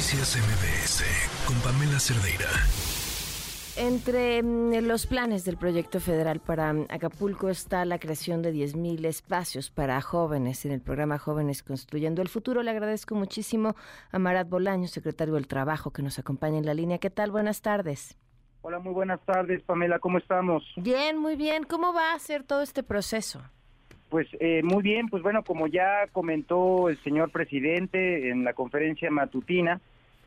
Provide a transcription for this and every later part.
Noticias MBS con Pamela Cerdeira. Entre mm, los planes del proyecto federal para mm, Acapulco está la creación de 10.000 espacios para jóvenes en el programa Jóvenes Construyendo el Futuro. Le agradezco muchísimo a Marat Bolaño, secretario del Trabajo, que nos acompaña en la línea. ¿Qué tal? Buenas tardes. Hola, muy buenas tardes, Pamela. ¿Cómo estamos? Bien, muy bien. ¿Cómo va a ser todo este proceso? Pues eh, muy bien, pues bueno, como ya comentó el señor presidente en la conferencia matutina,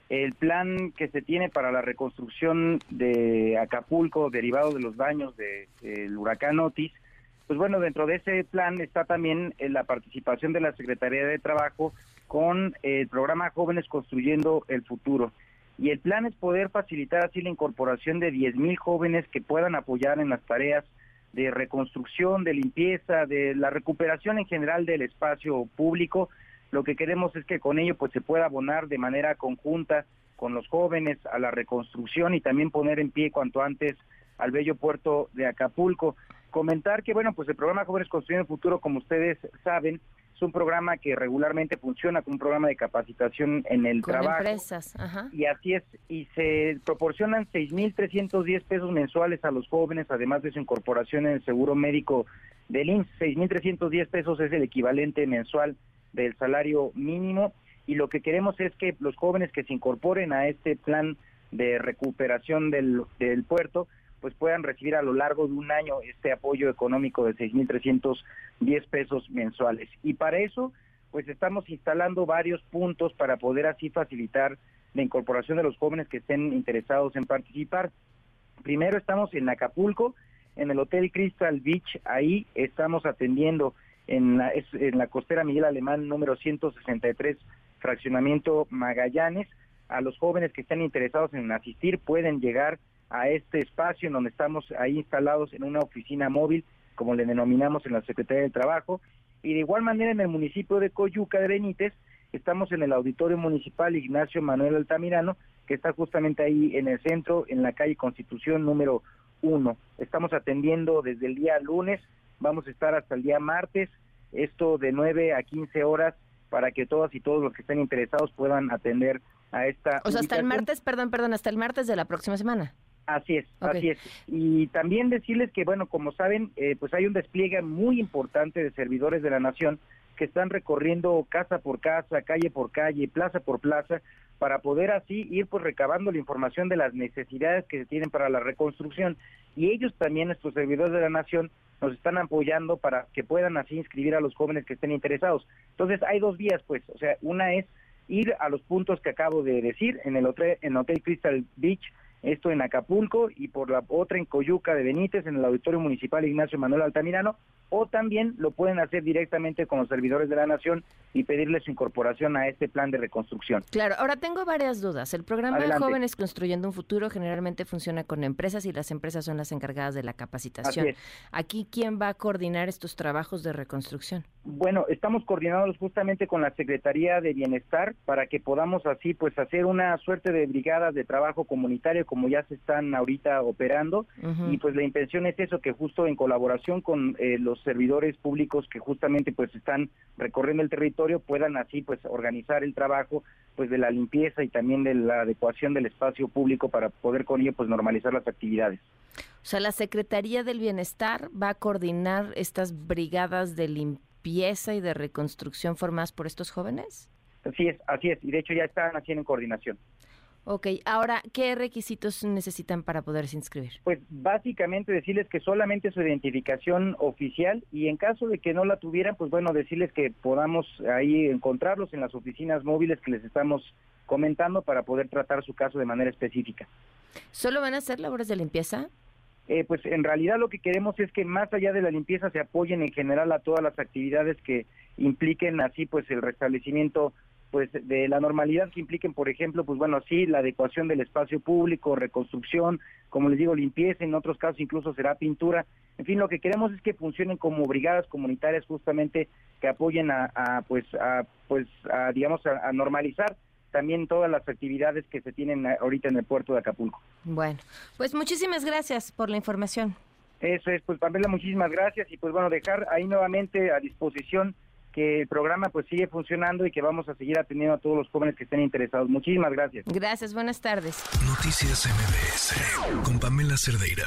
el plan que se tiene para la reconstrucción de Acapulco derivado de los daños del huracán Otis, pues bueno, dentro de ese plan está también eh, la participación de la Secretaría de Trabajo con el programa Jóvenes Construyendo el Futuro. Y el plan es poder facilitar así la incorporación de 10.000 jóvenes que puedan apoyar en las tareas de reconstrucción, de limpieza, de la recuperación en general del espacio público. Lo que queremos es que con ello pues se pueda abonar de manera conjunta con los jóvenes a la reconstrucción y también poner en pie cuanto antes al bello puerto de Acapulco. Comentar que bueno, pues el programa Jóvenes Construyendo el Futuro, como ustedes saben, un programa que regularmente funciona como un programa de capacitación en el Con trabajo. empresas, ajá. Y así es, y se proporcionan 6.310 pesos mensuales a los jóvenes, además de su incorporación en el seguro médico del IMSS. 6.310 pesos es el equivalente mensual del salario mínimo y lo que queremos es que los jóvenes que se incorporen a este plan de recuperación del, del puerto pues puedan recibir a lo largo de un año este apoyo económico de 6.310 pesos mensuales. Y para eso, pues estamos instalando varios puntos para poder así facilitar la incorporación de los jóvenes que estén interesados en participar. Primero estamos en Acapulco, en el Hotel Crystal Beach, ahí estamos atendiendo en la, en la costera Miguel Alemán número 163, fraccionamiento Magallanes. A los jóvenes que estén interesados en asistir pueden llegar a este espacio en donde estamos ahí instalados en una oficina móvil, como le denominamos en la Secretaría del Trabajo. Y de igual manera en el municipio de Coyuca de Benítez, estamos en el Auditorio Municipal Ignacio Manuel Altamirano, que está justamente ahí en el centro, en la calle Constitución número uno. Estamos atendiendo desde el día lunes, vamos a estar hasta el día martes, esto de 9 a 15 horas para que todas y todos los que estén interesados puedan atender a esta O sea, hasta el martes, perdón, perdón, hasta el martes de la próxima semana. Así es, así es. Y también decirles que, bueno, como saben, eh, pues hay un despliegue muy importante de servidores de la nación que están recorriendo casa por casa, calle por calle, plaza por plaza, para poder así ir pues recabando la información de las necesidades que se tienen para la reconstrucción. Y ellos también, nuestros servidores de la nación, nos están apoyando para que puedan así inscribir a los jóvenes que estén interesados. Entonces hay dos vías, pues, o sea, una es ir a los puntos que acabo de decir en el hotel, en Hotel Crystal Beach, esto en Acapulco y por la otra en Coyuca de Benítez, en el Auditorio Municipal Ignacio Manuel Altamirano, o también lo pueden hacer directamente con los servidores de la Nación y pedirles su incorporación a este plan de reconstrucción. Claro, ahora tengo varias dudas. El programa de. Jóvenes Construyendo un Futuro generalmente funciona con empresas y las empresas son las encargadas de la capacitación. Aquí, ¿quién va a coordinar estos trabajos de reconstrucción? Bueno, estamos coordinados justamente con la Secretaría de Bienestar para que podamos así pues hacer una suerte de brigadas de trabajo comunitario como ya se están ahorita operando y pues la intención es eso que justo en colaboración con eh, los servidores públicos que justamente pues están recorriendo el territorio puedan así pues organizar el trabajo pues de la limpieza y también de la adecuación del espacio público para poder con ello pues normalizar las actividades. O sea, la Secretaría del Bienestar va a coordinar estas brigadas de limpieza y de reconstrucción formadas por estos jóvenes. Así es, así es y de hecho ya están haciendo en coordinación. Ok, ahora, ¿qué requisitos necesitan para poderse inscribir? Pues básicamente decirles que solamente su identificación oficial y en caso de que no la tuvieran, pues bueno, decirles que podamos ahí encontrarlos en las oficinas móviles que les estamos comentando para poder tratar su caso de manera específica. ¿Solo van a hacer labores de limpieza? Eh, pues en realidad lo que queremos es que más allá de la limpieza se apoyen en general a todas las actividades que impliquen así pues el restablecimiento pues de la normalidad que impliquen por ejemplo pues bueno sí la adecuación del espacio público reconstrucción como les digo limpieza en otros casos incluso será pintura en fin lo que queremos es que funcionen como brigadas comunitarias justamente que apoyen a, a, pues a pues a, digamos a, a normalizar también todas las actividades que se tienen ahorita en el puerto de Acapulco. Bueno, pues muchísimas gracias por la información. Eso es, pues Pamela, muchísimas gracias y pues bueno, dejar ahí nuevamente a disposición que el programa pues sigue funcionando y que vamos a seguir atendiendo a todos los jóvenes que estén interesados. Muchísimas gracias. Gracias, buenas tardes. Noticias MBS con Pamela Cerdeira.